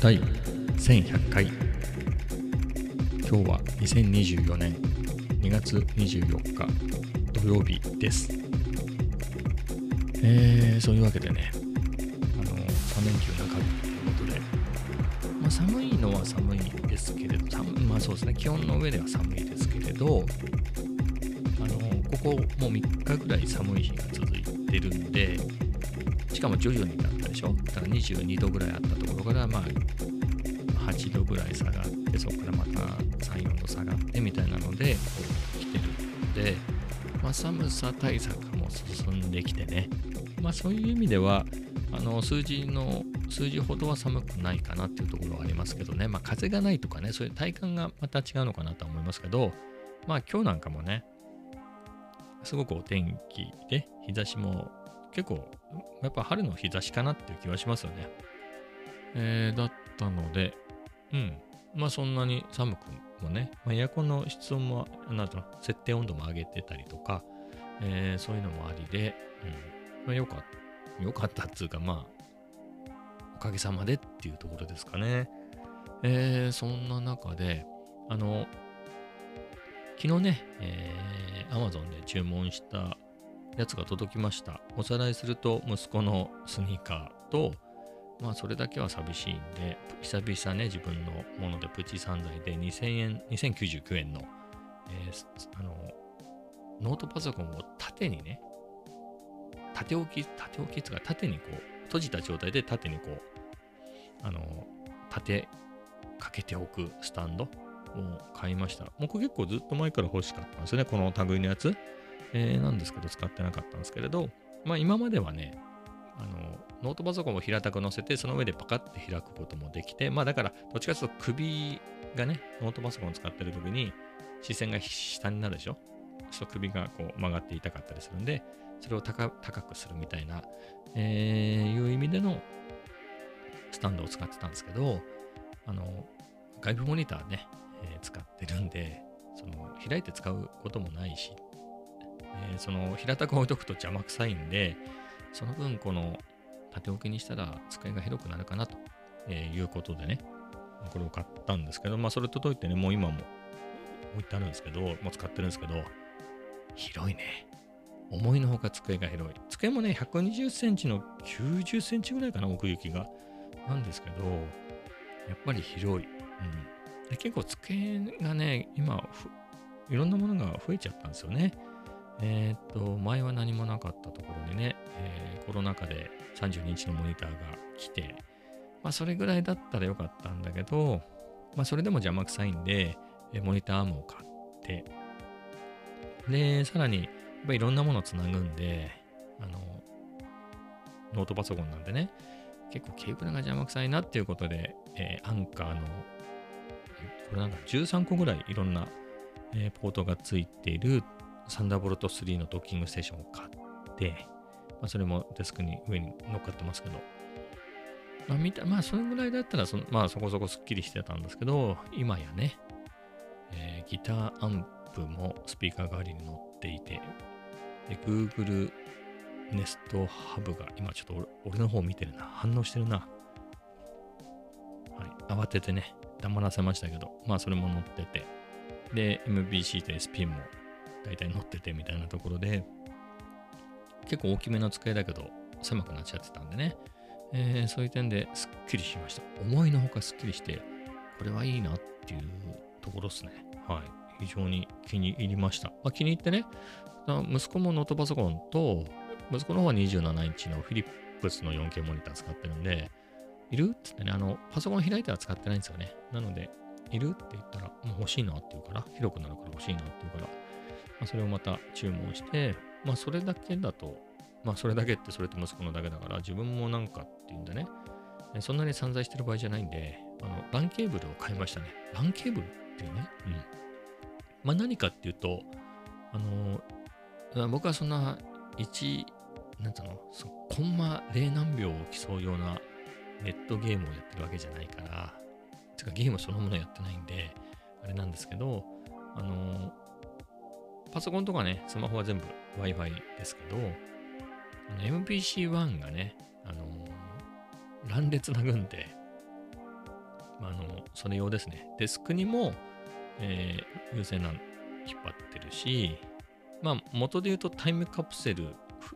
第1100回。今日は2024年2月24日土曜日です。えー、そういうわけでねあの3連休中日ということで、まあ、寒いのは寒いですけれどまあそうですね気温の上では寒いですけれどあのここもう3日ぐらい寒い日が続いてるんでかも徐々にだったでしょ。だから22度ぐらいあったところからまあ8度ぐらい下がってそこからまた34度下がってみたいなのでこう来てるので、まあ、寒さ対策も進んできてね。まあそういう意味ではあの数字の数字ほどは寒くないかなっていうところはありますけどね。まあ風がないとかねそういう体感がまた違うのかなとは思いますけどまあ今日なんかもねすごくお天気で日差しも結構やっぱ春の日差しかなっていう気はしますよね。えー、だったので、うん。まあそんなに寒くもね、まあ、エアコンの室温も、なんと設定温度も上げてたりとか、えー、そういうのもありで、うん。まあよかった、よかったっつうか、まあ、おかげさまでっていうところですかね。えー、そんな中で、あの、昨日ね、えー、Amazon で注文したやつが届きました。おさらいすると、息子のスニーカーと、まあ、それだけは寂しいんで、久々ね、自分のものでプチ散財で2000円、2099円の、えー、あの、ノートパソコンを縦にね、縦置き、縦置きっか、縦にこう、閉じた状態で縦にこう、あの、縦かけておくスタンドを買いました。僕結構ずっと前から欲しかったんですよね、この類のやつ。えー、なんですけど、使ってなかったんですけれど、まあ今まではね、あの、ノートパソコンを平たく載せて、その上でパカッて開くこともできて、まあだから、どっちかというと首がね、ノートパソコンを使ってる時に視線が下になるでしょ？そう首がこう曲がって痛かったりするんで、それを高くするみたいな、えー、いう意味でのスタンドを使ってたんですけど、あの、外部モニターね、えー、使ってるんで、その開いて使うこともないし、えー、その平たく置いとくと邪魔くさいんで、その分この縦置きにしたら机が広くなるかなということでね、これを買ったんですけど、まあそれ届いてね、もう今も置いてあるんですけど、もう使ってるんですけど、広いね。思いのほか机が広い。机もね、120センチの90センチぐらいかな、奥行きが。なんですけど、やっぱり広い。うん、で結構机がね、今、いろんなものが増えちゃったんですよね。えっ、と、前は何もなかったところにね、えー、コロナ禍で32インチのモニターが来て、まあ、それぐらいだったらよかったんだけど、まあ、それでも邪魔くさいんで、えモニターアームを買って、で、さらに、やっぱいろんなものをつなぐんで、あの、ノートパソコンなんでね、結構ケーブルが邪魔くさいなっていうことで、えー、アンカーの、これなんか13個ぐらいいろんな、えー、ポートがついているサンダーボルト3のドッキングステーションを買って、まあ、それもデスクに上に乗っかってますけど、まあ、見たまあ、それぐらいだったらそ、まあ、そこそこスッキリしてたんですけど、今やね、えー、ギターアンプもスピーカー代わりに乗っていて、で、Google Nest Hub が、今ちょっと俺の方見てるな、反応してるな。はい、慌ててね、黙らせましたけど、まあそれも乗ってて、で、MBC と SP も大体乗っててみたいなところで、結構大きめの机だけど狭くなっちゃってたんでね、えー、そういう点ですっきりしました。思いのほかすっきりして、これはいいなっていうところですね。はい。非常に気に入りました。まあ、気に入ってね、息子もノートパソコンと、息子の方は27インチのフィリップスの 4K モニター使ってるんで、いるってってね、あの、パソコン開いては使ってないんですよね。なので、いるって言ったら、もう欲しいなって言うから、広くなるから欲しいなって言うから、まあ、それをまた注文して、まあそれだけだと、まあそれだけってそれと息子のだけだから自分もなんかっていうんでね、そんなに散財してる場合じゃないんで、あの、ランケーブルを買いましたね。ランケーブルっていうね。うん。まあ何かっていうと、あの、僕はそんな1、なんつうの、そコンマ0何秒を競うようなネットゲームをやってるわけじゃないから、つかゲームそのものやってないんで、あれなんですけど、あの、パソコンとかね、スマホは全部 Wi-Fi ですけど、MPC-1 がね、あの乱列な軍で、まあ、あのそれ用ですね。デスクにも、えー、有線 LAN 引っ張ってるし、まあ、元で言うとタイムカプセル、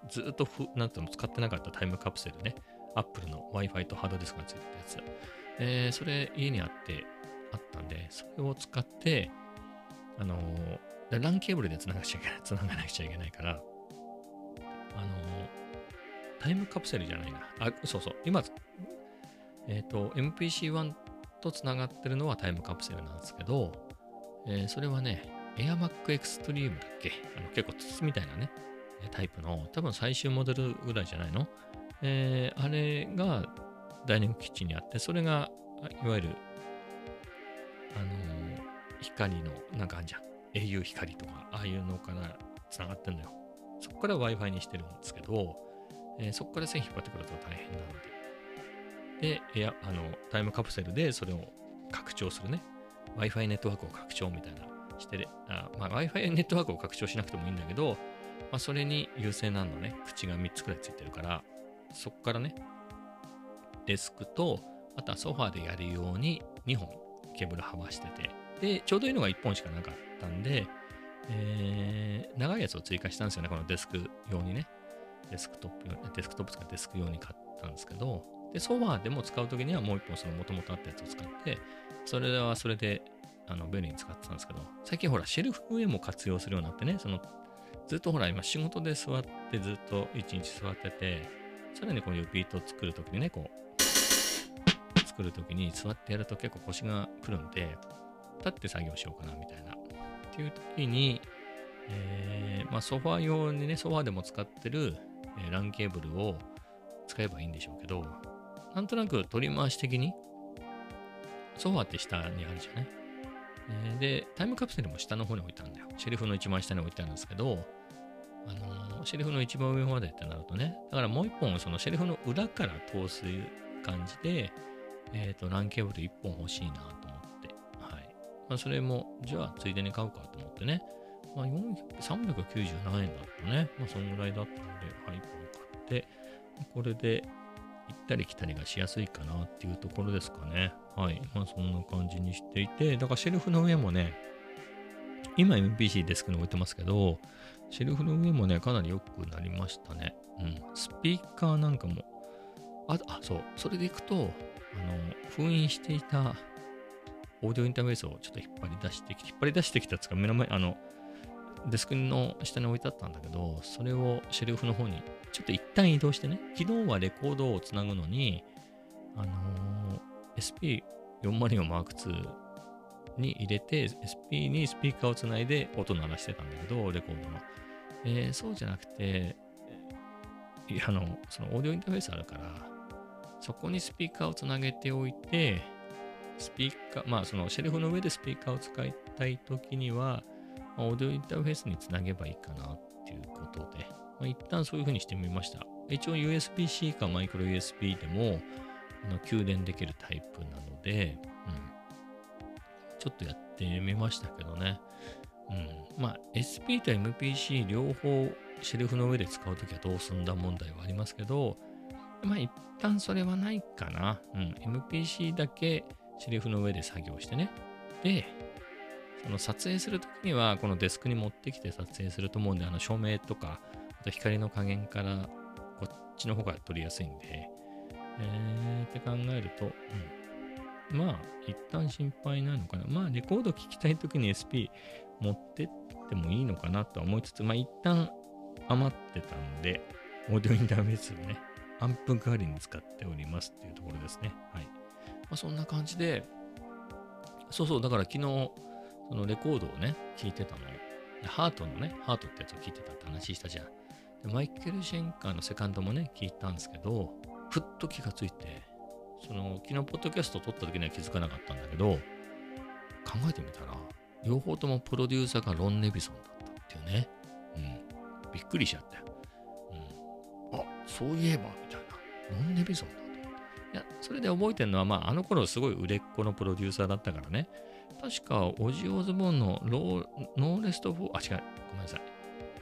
ずっとふ、なんていうの、使ってなかったタイムカプセルね。Apple の Wi-Fi とハードディスクがついてたやつ。えー、それ家にあって、あったんで、それを使って、あのー、LAN ケーブルで繋がなくちゃいけない、繋がなくちゃいけないから、あのー、タイムカプセルじゃないな。あ、そうそう。今、えっ、ー、と、MPC-1 と繋がってるのはタイムカプセルなんですけど、えー、それはね、AirMac Extreme だっけ？あの結構筒みたいなね、タイプの、多分最終モデルぐらいじゃないの？えー、あれがダイニングキッチンにあって、それが、いわゆる、あのー、光の、なんかあんじゃん。au 光とか、ああいうのから繋がってんのよ。そこから Wi-Fi にしてるんですけど、えー、そこから線引っ張ってくると大変なので。で、いや、あの、タイムカプセルでそれを拡張するね。Wi-Fi ネットワークを拡張みたいなしてあ、まあ、Wi-Fi ネットワークを拡張しなくてもいいんだけど、まあ、それに優先なのね、口が3つくらいついてるから、そこからね、デスクと、あとはソファーでやるように2本ケーブル剥がしてて、で、ちょうどいいのが1本しかなかったんで、えー、長いやつを追加したんですよね、このデスク用にね。デスクトップ、デスクトップとかデスク用に買ったんですけど、で、ソファーでも使うときにはもう1本その元々あったやつを使って、それはそれであの便利に使ってたんですけど、最近ほら、シェルフ上も活用するようになってね、そのずっとほら、今仕事で座ってずっと一日座ってて、さらにこういうビートを作るときにね、こう、作るときに座ってやると結構腰がくるんで、立って作業しようかなみたいな。っていうときに、えー、まあソファー用にね、ソファーでも使ってる、え、LAN ケーブルを使えばいいんでしょうけど、なんとなく取り回し的に、ソファって下にあるじゃない、えー、で、タイムカプセルも下の方に置いたんだよ。シェルフの一番下に置いてあるんですけど、あのー、シェルフの一番上までってなるとね、だからもう一本、そのシェルフの裏から通す感じで、えっ、ー、と、LAN ケーブル一本欲しいな、まあ、それも、じゃあ、ついでに買うかと思ってね、まあ、397円だったね。まあ、そんぐらいだったんで、はい、買って、これで行ったり来たりがしやすいかなっていうところですかね。はい。まあ、そんな感じにしていて、だからシェルフの上もね、今 MPC デスクに置いてますけど、シェルフの上もね、かなり良くなりましたね。うん。スピーカーなんかも、あ、あそう、それでいくと、あの、封印していたオーディオインターフェースをちょっと引っ張り出してきて、引っ張り出してきたつが目の前、あの、デスクの下に置いてあったんだけど、それをシェルフの方にちょっと一旦移動してね、昨日はレコードをつなぐのに、あのー、SP404M2 に入れて、SP にスピーカーをつないで音鳴らしてたんだけど、レコードの。えー、そうじゃなくて、あの、そのオーディオインターフェースあるから、そこにスピーカーをつなげておいて、スピーカー、まあそのシェルフの上でスピーカーを使いたいときには、まあ、オーディオインターフェースにつなげばいいかなっていうことで、まあ、一旦そういう風にしてみました。一応 USB-C かマイクロ USB でもあの給電できるタイプなので、うん、ちょっとやってみましたけどね。うん、まあ SP と MPC 両方シェルフの上で使うときはどうすんだ問題はありますけど、まあ一旦それはないかな。うん、MPC だけシェルフの上で作業してね。で、その撮影するときにはこのデスクに持ってきて撮影すると思うんで、あの照明とかあと光の加減からこっちの方が撮りやすいんで、えー、って考えると、うん、まあ、一旦心配ないのかな。まあ、レコード聴きたいときに SP 持ってってもいいのかなとは思いつつ、まあ、一旦余ってたんで、オーディオインターフェースをね、アンプ代わりに使っておりますっていうところですね。はい。まあ、そんな感じで、そうそう、だから昨日、そのレコードをね、聴いてたのよ。ハートのね、ハートってやつを聴いてたって話したじゃん。でマイケル・シェンカーのセカンドもね、聞いたんですけど、ふっと気がついて、その、昨日、ポッドキャスト撮った時には気づかなかったんだけど、考えてみたら、両方ともプロデューサーがロン・ネビソンだったっていうね。うん。びっくりしちゃったよ。うん。あ、そういえば、みたいな。ロン・ネビソンだ。それで覚えてるのは、まあ、あの頃すごい売れっ子のプロデューサーだったからね。確か、オジー・オズボーンの No Rest for、あ、違う、ごめんなさい。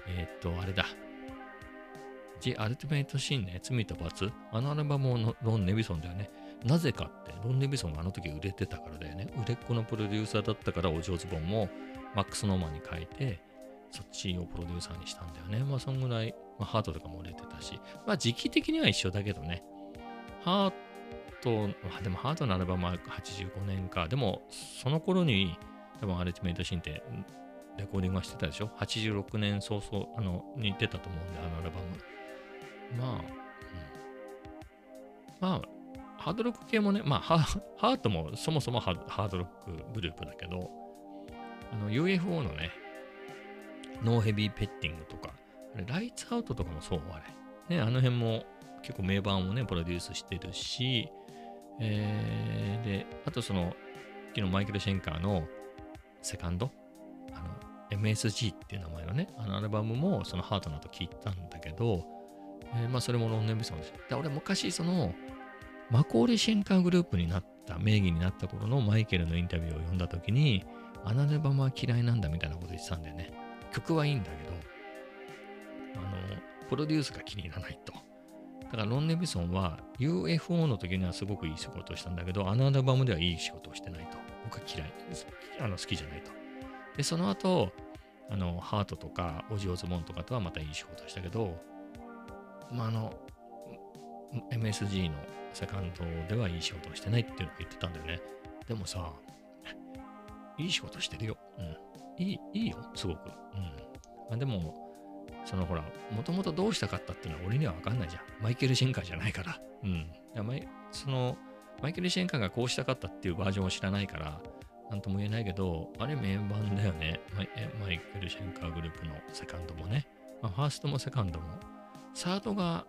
えー、っと、あれだ。 The Ultimate Sin ね、罪と罰。あのアルバムのロン・ネビソンだよね。なぜかって、ロン・ネビソンがあの時売れてたからだよね。売れっ子のプロデューサーだったから、オジー・オズボーンもマックス・ノーマンに代えて、そっちをプロデューサーにしたんだよね。まあ、そんぐらい、まあ、ハートとかも売れてたし、まあ、時期的には一緒だけどね。ハート、でもハートのアルバムは85年か。でも、その頃に、多分アルティメイトシーンってレコーディングはしてたでしょ ?86 年早々あのに出たと思うんで、あのアルバム。まあ、うん、まあ、ハードロック系もね、まあハ、ートもそもそもハードロックグループだけど、あの UFO のね、ノーヘビーペッティングとか、あれライツアウトとかもそう、あれ。ね、あの辺も結構名盤をね、プロデュースしてるし、えー、で、あとその、昨日マイケル・シェンカーのセカンド、あの、MSG っていう名前のね、あのアルバムもそのハートの後聞いたんだけど、えー、まあそれもロンネンビソンです。で、俺昔その、マコーリ・シェンカーグループになった、名義になった頃のマイケルのインタビューを読んだ時に、あのアルバムは嫌いなんだみたいなこと言ってたんだよね。曲はいいんだけど、あの、プロデュースが気に入らないと。だからロン・ネビソンは UFO の時にはすごくいい仕事をしたんだけど、あのアルバムではいい仕事をしてないと。僕は嫌い。あの好きじゃないと。で、その後、あの、ハートとか、オジオズモンとかとはまたいい仕事をしたけど、まあ、あの、MSG のセカンドではいい仕事をしてないっていうのを言ってたんだよね。でもさ、いい仕事してるよ。うん。いい、いいよ、すごく。うん。まあ、でも、そのほら、もともとどうしたかったっていうのは俺にはわかんないじゃん。マイケル・シェンカーじゃないから。うん。その、マイケル・シェンカーがこうしたかったっていうバージョンを知らないから、なんとも言えないけど、あれ名盤だよね。マイマイケル・シェンカーグループのセカンドもね。まあ、ファーストもセカンドも。サードが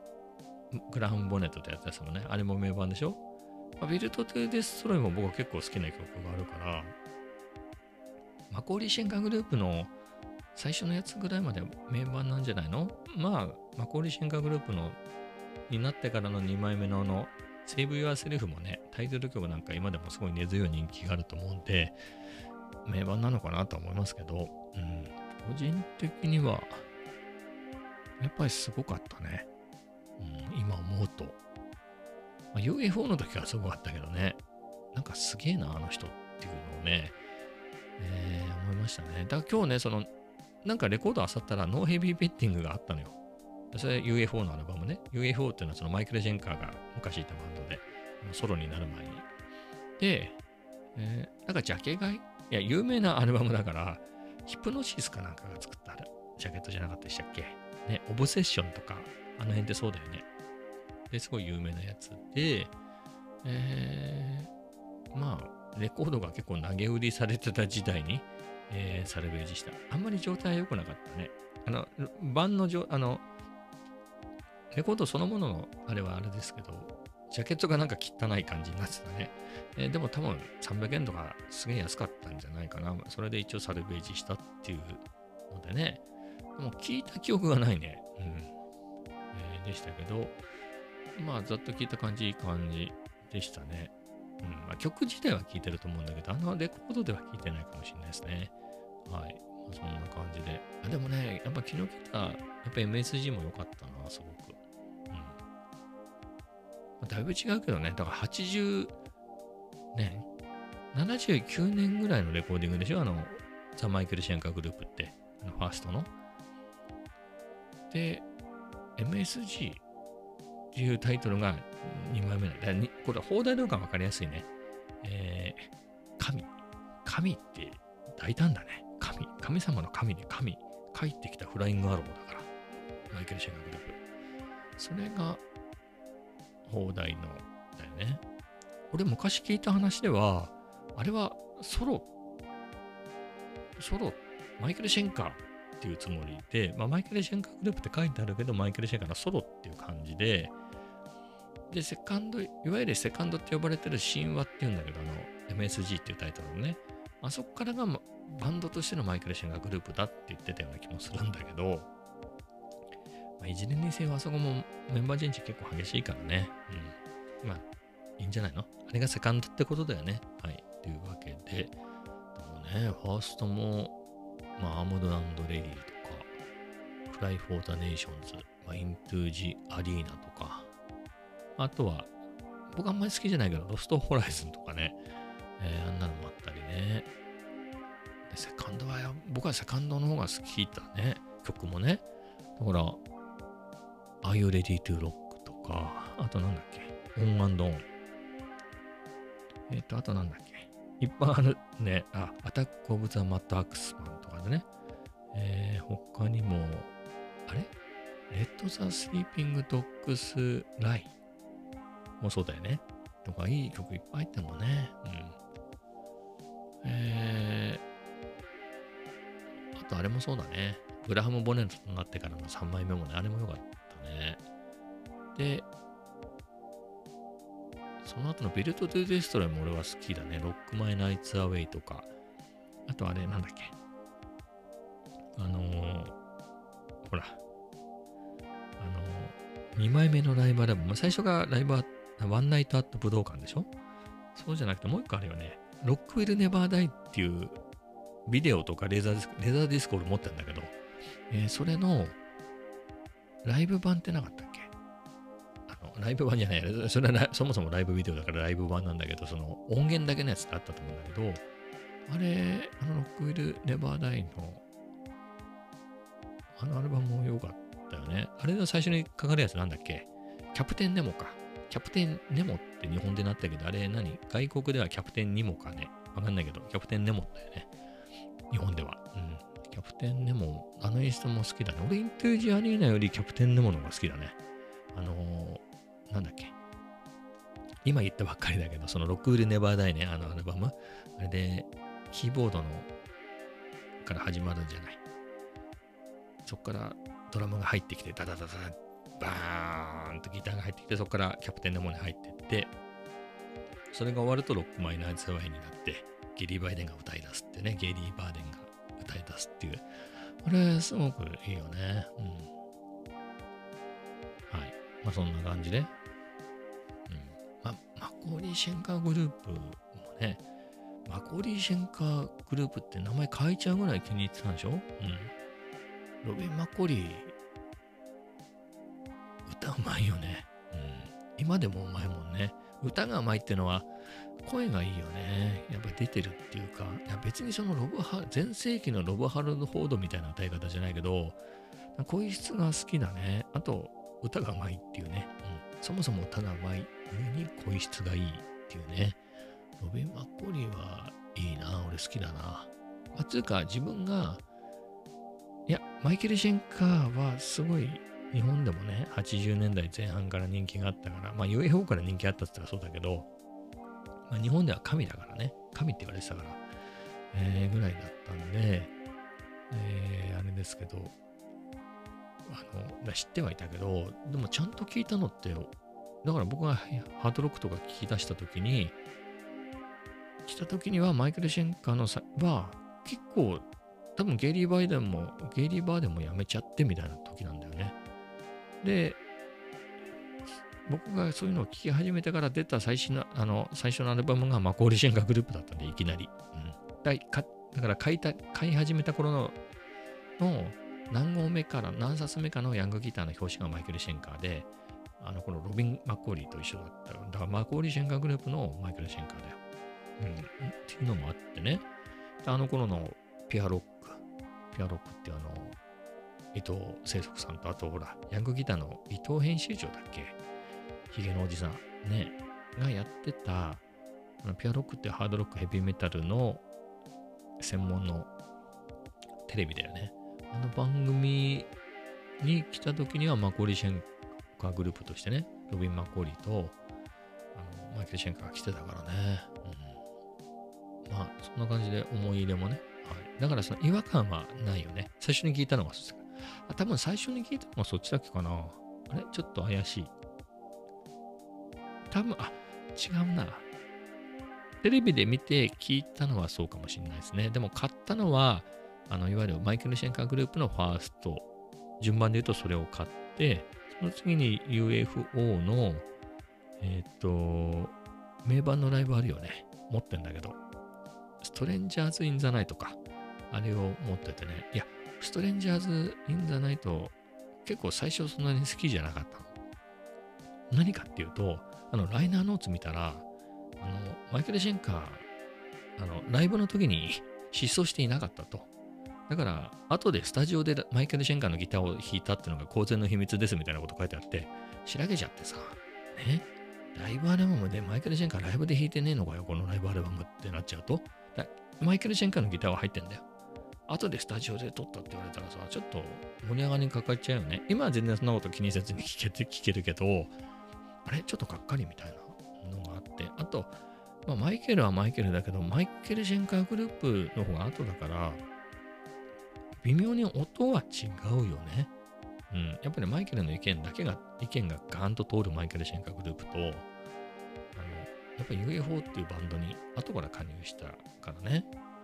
グラハム・ボネットってやつですもんね。あれも名盤でしょ、まあ、 Built to Destroy も僕は結構好きな曲があるから、マコーリー・シェンカーグループの最初のやつぐらいまで名盤なんじゃないの？まあ、マコーリー・シェンカーグループのになってからの2枚目のあの、 Save Yourself もね、タイトル曲なんか今でもすごい根強い人気があると思うんで、名盤なのかなと思いますけど、うん、個人的には、やっぱりすごかったね。うん、今思うと。まあ、UFO の時はすごかったけどね、なんかすげえな、あの人っていうのをね、えー、思いましたね。だから今日ね、そのなんかレコードあさったらノーヘビーペッティングがあったのよ。それ UFO のアルバムね。UFO っていうのはそのマイケル・ジェンカーが昔いたバンドで、ソロになる前に。で、えー、なんかジャケ買い？いや、有名なアルバムだから、ヒプノシスかなんかが作ったジャケットじゃなかったでしたっけ？ね、オブセッションとか、あの辺ってそうだよね。で、すごい有名なやつで、えー、まあ、レコードが結構投げ売りされてた時代に、えー、サルベージした。あんまり状態は良くなかったね。あの、版のあの、レコードそのもののあれはあれですけど、ジャケットがなんか汚い感じになってたね。えー、でも多分300円とかすげえ安かったんじゃないかな。それで一応サルベージしたっていうのでね。でも聞いた記憶がないね。うん。えー、でしたけど、まあざっと聞いた感じいい感じでしたね。うんまあ、曲自体は聴いてると思うんだけど、あのレコードでは聴いてないかもしれないですね。はい。まあ、そんな感じで。あでもね、やっぱ昨日来た、やっぱ MSG も良かったな、すごく。うん。まあ、だいぶ違うけどね、だから80、ね、79年ぐらいのレコーディングでしょ？あの、ザ・マイケル・シェンカーグループって、あのファーストの。で、MSG っていうタイトルが2枚目だ。だこれ、放題動画分かりやすいね。えー、神。神って大胆だね。神。様の神で神。帰ってきたフライングアローだから。マイケル・シェンガグループ。それが、放題の、だよね。俺、昔聞いた話では、あれはソロ、ソロ、マイケル・シェンカーっていうつもりで、まあ、マイケル・シェンカーグループって書いてあるけど、マイケル・シェンカーのソロっていう感じで、で、セカンド、いわゆるセカンドって呼ばれてる神話っていうんだけど、あの、MSG っていうタイトルのね、あそこからが、バンドとしてのマイケル・シェンガーグループだって言ってたような気もするんだけど、まあ、いずれにせよあそこもメンバーチェンジ結構激しいからね。うん。まあ、いいんじゃないの？あれがセカンドってことだよね。はい。というわけで、でもね、ファーストも、まあ、アーモドランド・レディとか、Cry for the Nations、まあ、Into the Arena とか、あとは、僕あんまり好きじゃないけど、ロストホライズンとかね、えー、あんなのもあったりね。セカンドは、僕はセカンドの方が好きだね。曲もね。だから、Are You Ready to Rock とか、あとなんだっけ、オンオン。えっ、ー、と、あとなんだっけ、いっぱいあるね、あ、アタック・オブ・ザ・マット・アクスマンとかでね、えー、他にも、あれ？ Let the Sleeping Dogs Lie もそうだよね。とか、いい曲いっぱい入ってもね。うん。えー、とあれもそうだね。グラハム・ボネットになってからの3枚目もね、あれも良かったね。で、その後の Built to Destroy も俺は好きだね。 Rock My Nights Away とか。あとあれ、なんだっけ。あのー、ほら。あのー、2枚目のライブライブ。最初がライブワンナイトアット武道館でしょそうじゃなくてもう一個あるよね。ロックウィルネバーダイっていうビデオとかレーザーディスク、レーザーディスク俺持ってんだけど、えー、それのライブ版ってなかったっけ？あの、ライブ版じゃない、それはそもそもライブビデオだからライブ版なんだけど、その音源だけのやつってあったと思うんだけど、あれ、あのロックウィルネバーダイのあのアルバムも良かったよね。あれの最初にかかるやつなんだっけ？キャプテンネモか。キャプテンネモって日本でなったけど、あれ何？外国ではキャプテンニモかね。わかんないけど、キャプテンネモだよね。日本では。うん。キャプテンネモ、あの演出も好きだね。俺、イントゥージアリーナよりキャプテンネモの方が好きだね。あのー、なんだっけ。今言ったばっかりだけど、そのロックウィルネバーダイね、あのアルバム。あれで、キーボードのから始まるんじゃない。そこからドラムが入ってきて、ダダダダバーンとギターが入ってきて、そこからキャプテンのモに入ってって、それが終わるとロックマイナーズワイになって、ゲリー・バイデンが歌い出すってね、ゲリー・バーデンが歌い出すっていう。これ、すごくいいよね。うん。はい。まあ、そんな感じで。うん。ま、マコーリー・シェンカーグループもね、マコーリー・シェンカーグループって名前変えちゃうぐらい気に入ってたんでしょ？うん。ロビン・マコーリー歌うまいよね。うん。今でもうまいもんね。歌がうまいってのは、声がいいよね。やっぱ出てるっていうか、いや別にそのロブハ、全盛期のロブ・ハルフォードみたいな歌い方じゃないけど、声質が好きだね。あと、歌がうまいっていうね。うん。そもそも歌がうまい上に声質がいいっていうね。ロビン・マッコリーはいいな。俺好きだな。まあ、つうか、自分が、いや、マイケル・シェンカーはすごい日本でもね、80年代前半から人気があったから、まあ UFO から人気あったって言ったらそうだけど、まあ日本では神だからね、神って言われてたから、えー、ぐらいだったんで、えー、あれですけど、あの、知ってはいたけど、でもちゃんと聞いたのって、だから僕がハードロックとか聞き出した時に、来た時にはマイケル・シェンカーのさは結構多分ゲイリー・バイデンもゲイリー・バーデンもやめちゃってみたいな時なんだよね。で、僕がそういうのを聞き始めてから出た最新の、あの、最初のアルバムがマコーリー・シェンカーグループだったんで、いきなり。うん、だかだから買いた、買い始めた頃の、の何号目から、何冊目かのヤングギターの表紙がマイケル・シェンカーで、あの、このロビン・マッコーリーと一緒だった。だからマコーリー・シェンカーグループのマイケル・シェンカーだよ。うん。っていうのもあってね。あの頃のピアロック、ピアロックってあの、伊藤清則さんと、あとほら、ヤングギターの伊藤編集長だっけ？ヒゲのおじさん、ね、がやってた、ピアロックってハードロックヘビーメタルの専門のテレビだよね。あの番組に来た時にはマコリ・シェンカーグループとしてね、ロビン・マコリとあのマイケル・シェンカーが来てたからね。うん、まあ、そんな感じで思い入れもね。はい、だからその違和感はないよね。最初に聞いたのがあ多分最初に聞いたのはそっちだっけかな。あれ？ちょっと怪しい。多分、あ、違うな。テレビで見て聞いたのはそうかもしれないですね。でも買ったのは、あのいわゆるマイケル・シェンカーグループのファースト。順番で言うとそれを買って、その次に UFO の、えっ、ー、と、名盤のライブあるよね。持ってんだけど。ストレンジャーズ・イン・ザ・ナイトか。あれを持っててね。いや、ストレンジャーズ・イン・ザ・ナイト、結構最初そんなに好きじゃなかったの。何かっていうと、あの、ライナーノーツ見たら、あの、マイケル・シェンカー、あの、ライブの時に失踪していなかったと。だから、後でスタジオでマイケル・シェンカーのギターを弾いたっていうのが公然の秘密ですみたいなこと書いてあって、しらけちゃってさ、ね、ライブアルバムでマイケル・シェンカーライブで弾いてねえのかよ、このライブアルバムってなっちゃうと、マイケル・シェンカーのギターは入ってんだよ。後でスタジオで撮ったって言われたらさ、ちょっと盛り上がりにかかっちゃうよね。今は全然そんなこと気にせずに聞けて聞けるけど、あれ？ちょっとがっかりみたいなのがあって、あと、まあ、マイケルはマイケルだけど、マイケル・シェンカーグループの方が後だから、微妙に音は違うよね。うん。やっぱりマイケルの意見だけが、意見がガーンと通るマイケル・シェンカーグループと、あの、やっぱり UFO っていうバンドに後から加入したからね。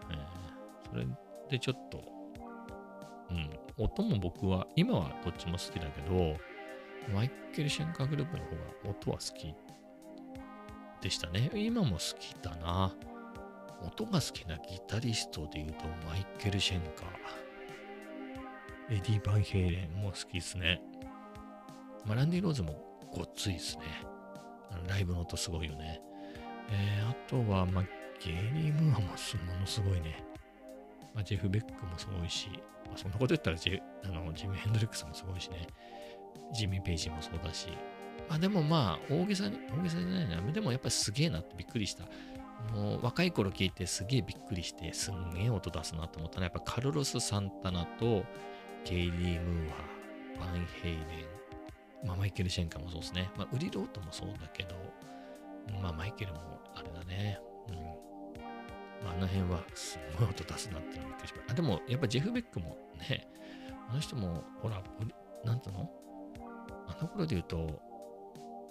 えー、それでちょっと、うん、音も僕は、今はどっちも好きだけど、マイケル・シェンカーグループの方が音は好きでしたね。今も好きだな。音が好きなギタリストで言うと、マイケル・シェンカー。エディ・バンヘイレンも好きですね。ま、ランディ・ローズもごっついですね。ライブの音すごいよね。えー、あとは、まあ、ゲイリー・ムーアもものすごいね。まあ、ジェフ・ベックもすごいし、まあ、そんなこと言ったらジェあのジミー・ヘンドリックスもすごいしね。ジミー・ペイジもそうだし。あでもまあ、大げさに、大げさじゃないな。でもやっぱりすげえなってびっくりした。もう若い頃聞いてすげえびっくりして、すんげえ音出すなと思ったのは、やっぱカルロス・サンタナとケイリー・ムーア、バンヘイレン、まあマイケル・シェンカもそうですね。まあウリロートもそうだけど、まあマイケルもあれだね。うん。まあ、あの辺はすごい音出すなってびっくりしました。あ、でもやっぱジェフ・ベックもね、あの人も、ほら、なんつうの？あの頃で言うと、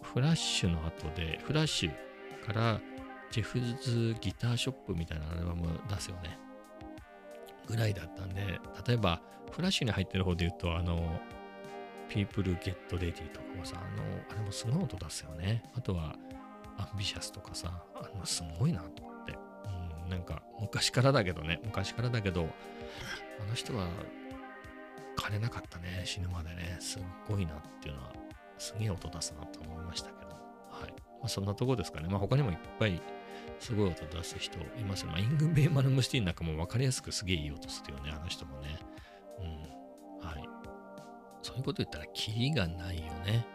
フラッシュの後で、フラッシュからジェフズギターショップみたいなアルバム出すよね。ぐらいだったんで、例えば、フラッシュに入ってる方で言うと、あの、People Get Ready とかもさ、あの、あれもすごい音出すよね。あとは、アンビシャスとかさ、あの、すごいなと思って。うんなんか昔からだけどね、昔からだけど、あの人は金なかったね、死ぬまでね、すっごいなっていうのは、すげえ音出すなと思いましたけど、はい。まあ、そんなとこですかね。まあ他にもいっぱいすごい音出す人いますまあ、イングベイ・マルムスティなんかも分かりやすくすげえいい音するよね、あの人もね。うん。はい。そういうこと言ったら、キリがないよね。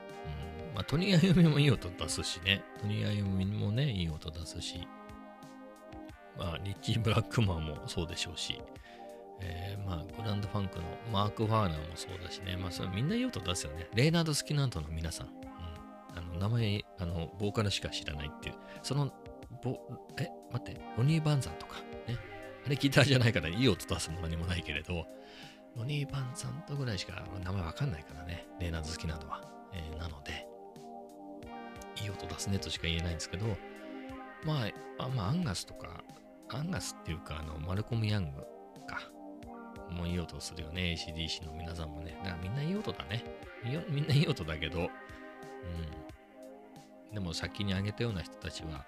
うん。まあ、トニー・アユミもいい音出すしね。トニー・アユミもね、いい音出すし。まあ、リッキー・ブラックマンもそうでしょうし、えー、まあ、グランドファンクのマーク・ファーナーもそうだしね、まあ、それみんな言うと出すよね。レーナード・スキナートの皆さん、うん、あの名前、あの、ボーカルしか知らないっていう、その、ボえ、待って、ロニー・バンザンとか、ね。あれギターじゃないからいい音出すも何もないけれど、ロニー・バンザンとぐらいしか名前わかんないからね、レーナード・スキナートは。えー、なので、いい音出すねとしか言えないんですけど、まあ、あまあ、アンガスとか、アンガスっていうか、あの、マルコム・ヤング。もういい音するよね。ACDC の皆さんもね。だからみんないい音だね。みんないい音だけど、うん。でも先に挙げたような人たちは、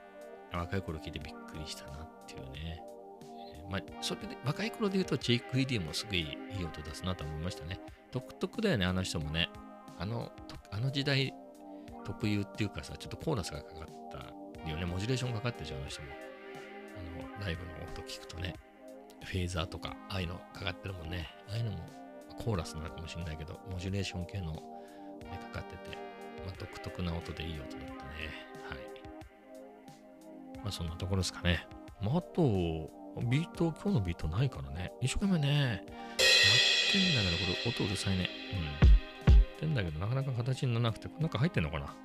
若い頃聞いてびっくりしたなっていうね。まあ、それで、若い頃で言うと、チェイク・イディもすごいいい音出すなと思いましたね。独特だよね、あの人もね。あの、あの時代特有っていうかさ、ちょっとコーラスがかかったよね。モジュレーションかかってるじゃん、あの人も。あの、ライブの音聞くとね、フェーザーとか、ああいうのかかってるもんね。ああいうのもコーラスなのかもしれないけど、モジュレーション系の、ね、かかってて、まあ、独特な音でいい音だったね。はい。まあそんなところですかね。まああと、ビート、今日のビートないからね。一生懸命ね、やってんだけど、これ音うるさいね。うん。やってんだけど、なかなか形にならなくて、なんか入ってんのかな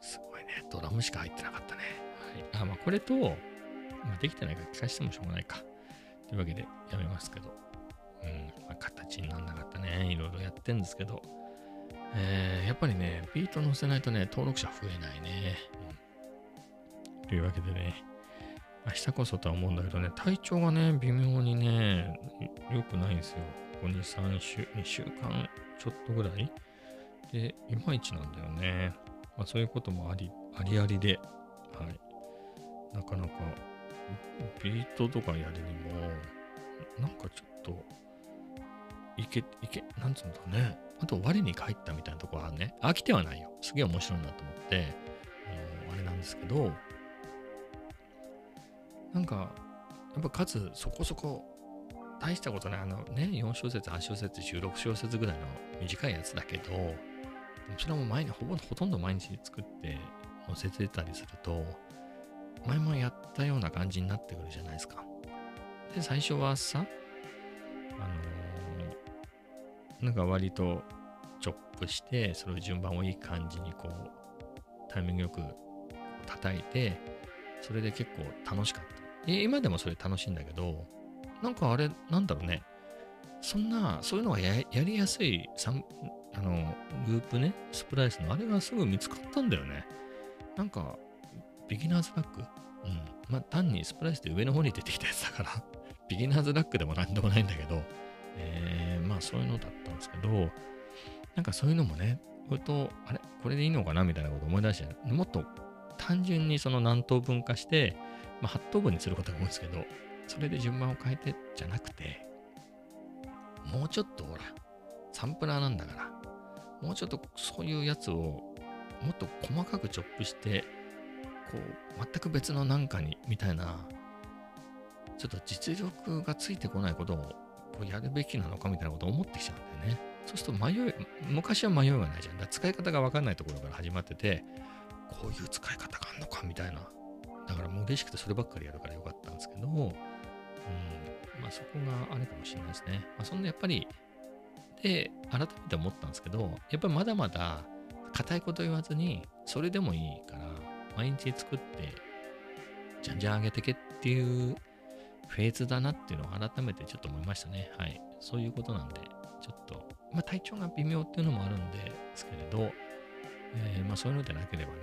すごいねドラムしか入ってなかったね。はい。あ、まあ、これと、まあ、できてないから聞かせてもしょうがないか。というわけで、やめますけど。うん、まあ、形にならなかったね。いろいろやってんですけど。えー、やっぱりね、ビート載せないとね、登録者増えないね。うん、というわけでね、明日こそとは思うんだけどね、体調がね、微妙にね、良くないんですよ。ここ2、3週、2週間ちょっとぐらいで、いまいちなんだよね。まあ、そういうこともあり、ありありで、はい。なかなか、ビートとかやるにも、なんかちょっと、いけ、いけ、なんつうんだろうね。あと、我に返ったみたいなところはね、飽きてはないよ。すげえ面白いなと思って、あのあれなんですけど、なんか、やっぱ数そこそこ大したことない。あのね、4小節、8小節、16小節ぐらいの短いやつだけど、それも毎日、ほぼほとんど毎日作って載せてたりすると、前もやったような感じになってくるじゃないですか。で、最初はさ、あのー、なんか割とチョップして、それを順番をいい感じにこう、タイミングよく叩いて、それで結構楽しかった。今でもそれ楽しいんだけど、なんかあれ、なんだろうね。そんな、そういうのがやりやすいあの、ループね、スプライスのあれがすぐ見つかったんだよね。なんか、ビギナーズラックうん。まあ、単にスプライスで上の方に出てきたやつだから。ビギナーズラックでもなんでもないんだけど、えー、まあそういうのだったんですけど、なんかそういうのもね、これと、あれ？これでいいのかな？みたいなこと思い出して、もっと単純にその何等分化して、まあ、8等分にすることが多いんですけど、それで順番を変えてじゃなくて、もうちょっとほら、サンプラーなんだから、もうちょっとそういうやつをもっと細かくチョップして、こう、全く別のなんかに、みたいな、ちょっと実力がついてこないことをこうやるべきなのかみたいなことを思ってきちゃうんだよね。そうすると迷い、昔は迷いがないじゃん。だ使い方がわかんないところから始まってて、こういう使い方があるのかみたいな。だからもう嬉しくてそればっかりやるからよかったんですけど、うん、まあそこがあれかもしれないですね。まあそんなやっぱりで、改めて思ったんですけど、やっぱりまだまだ硬いこと言わずに、それでもいいから、毎日作って、じゃんじゃん上げてけっていうフェーズだなっていうのを改めてちょっと思いましたね。はい。そういうことなんで、ちょっと、まあ体調が微妙っていうのもあるんですけれど、えー、まあそういうのでなければね、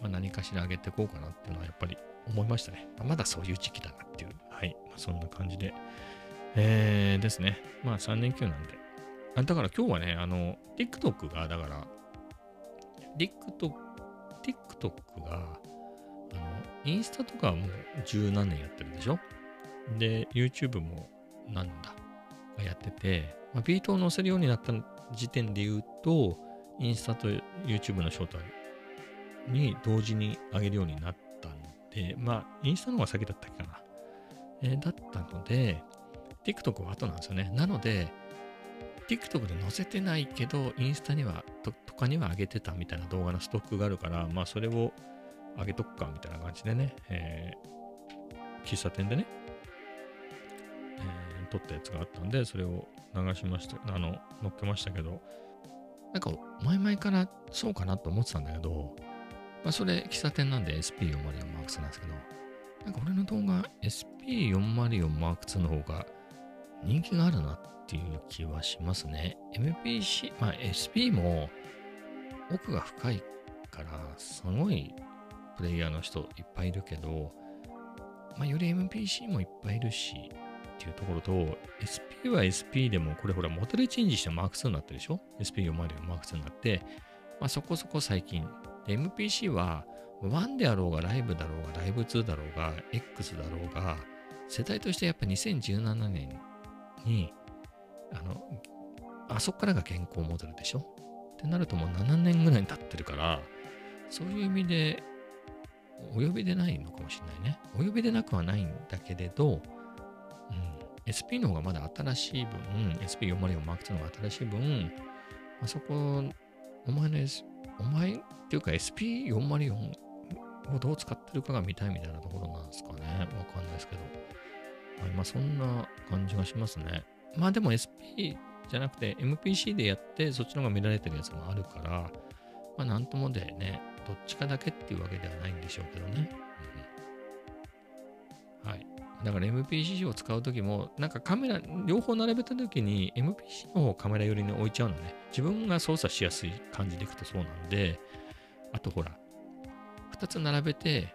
うん。まあ何かしら上げていこうかなっていうのはやっぱり思いましたね。まあ、まだそういう時期だなっていう、はい。まあ、そんな感じで、えー、ですね。まあ3連休なんで。あだから今日はね、あの、TikTok が、だから、TikTok、TikTok が、あの、インスタとかはもう十何年やってるでしょ？で、YouTube もなんだ、やってて、まあ、ビートを載せるようになった時点で言うと、インスタと YouTube のショートに同時に上げるようになったんで、まあ、インスタの方が先だったっけかな？えー、だったので、TikTok は後なんですよね。なので、TikTok で載せてないけど、インスタにはと、とかには上げてたみたいな動画のストックがあるから、まあそれを上げとくかみたいな感じでね、えー、喫茶店でね、えー、撮ったやつがあったんで、それを流しました、あの、載っけましたけど、なんか前々からそうかなと思ってたんだけど、まあそれ喫茶店なんで SP404 マークスなんですけど、なんか俺の動画 SP404 マーク2の方が人気があるなっていう気はしますね。MPC、まあ SP も奥が深いからすごいプレイヤーの人いっぱいいるけど、まあより MPC もいっぱいいるしっていうところと、SP は SP でもこれほらモデルチェンジしてマーク2になってるでしょ ?SP404 マーク2になって、まあそこそこ最近。MPC は1であろうがライブだろうがライブ2だろうが X だろうが世代としてやっぱ2017年に、あの、あそこからが現行モデルでしょ？ってなるともう7年ぐらい経ってるから、そういう意味で、お呼びでないのかもしれないね。お呼びでなくはないんだけれど、うん、SP の方がまだ新しい分、SP404 Mark2 の方が新しい分、あそこ、お前の、S、お前っていうか SP404 をどう使ってるかが見たいみたいなところなんですかね。わかんないですけど。はい、まあそんな感じがしますね。まあでも SP じゃなくて MPC でやってそっちの方が見られてるやつもあるから、まあなんともでね、どっちかだけっていうわけではないんでしょうけどね。うん、はい。だから MPC を使うときも、なんかカメラ、両方並べたときに MPC の方をカメラ寄りに置いちゃうのね。自分が操作しやすい感じでいくとそうなんで、あとほら、2つ並べて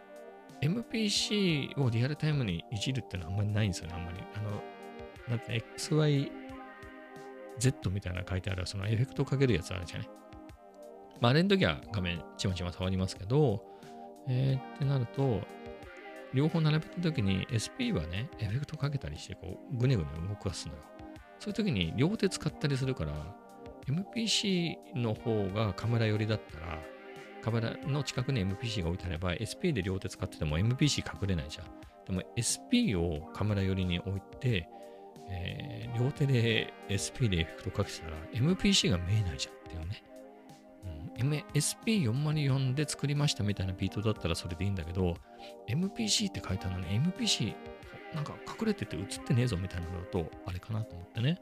MPC をリアルタイムにいじるってのはあんまりないんですよね、あんまり。あの、なんて XYZ みたいな書いてあるそのエフェクトをかけるやつあるじゃない。まあ、あれの時は画面ちまちま触りますけど、えー、ってなると、両方並べた時に SP はね、エフェクトかけたりして、こう、ぐねぐね動かすのよ。そういう時に両手使ったりするから、MPC の方がカメラ寄りだったら、カメラの近くに MPC が置いてあれば、SP で両手使ってても MPC 隠れないじゃん。でも SP をカメラ寄りに置いて、えー、両手で SP でエフェクトかけてたら MPC が見えないじゃんっていうね。うん、SP404 で作りましたみたいなビートだったらそれでいいんだけど、MPC って書いてあるのに MPC なんか隠れてて映ってねえぞみたいなのだとあれかなと思ってね。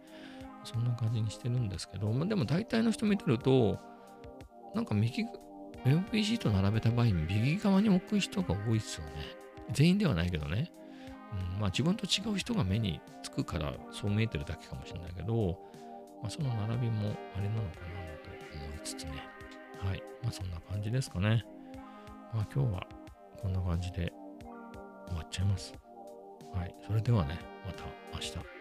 そんな感じにしてるんですけど、まあ、でも大体の人見てると、なんか右、MPC と並べた場合に右側に置く人が多いですよね。全員ではないけどね。うん、まあ自分と違う人が目につくからそう見えてるだけかもしれないけど、まあ、その並びもあれなのかなと思いつつね。はい。まあそんな感じですかね。まあ今日はこんな感じで終わっちゃいます。はい。それではね、また明日。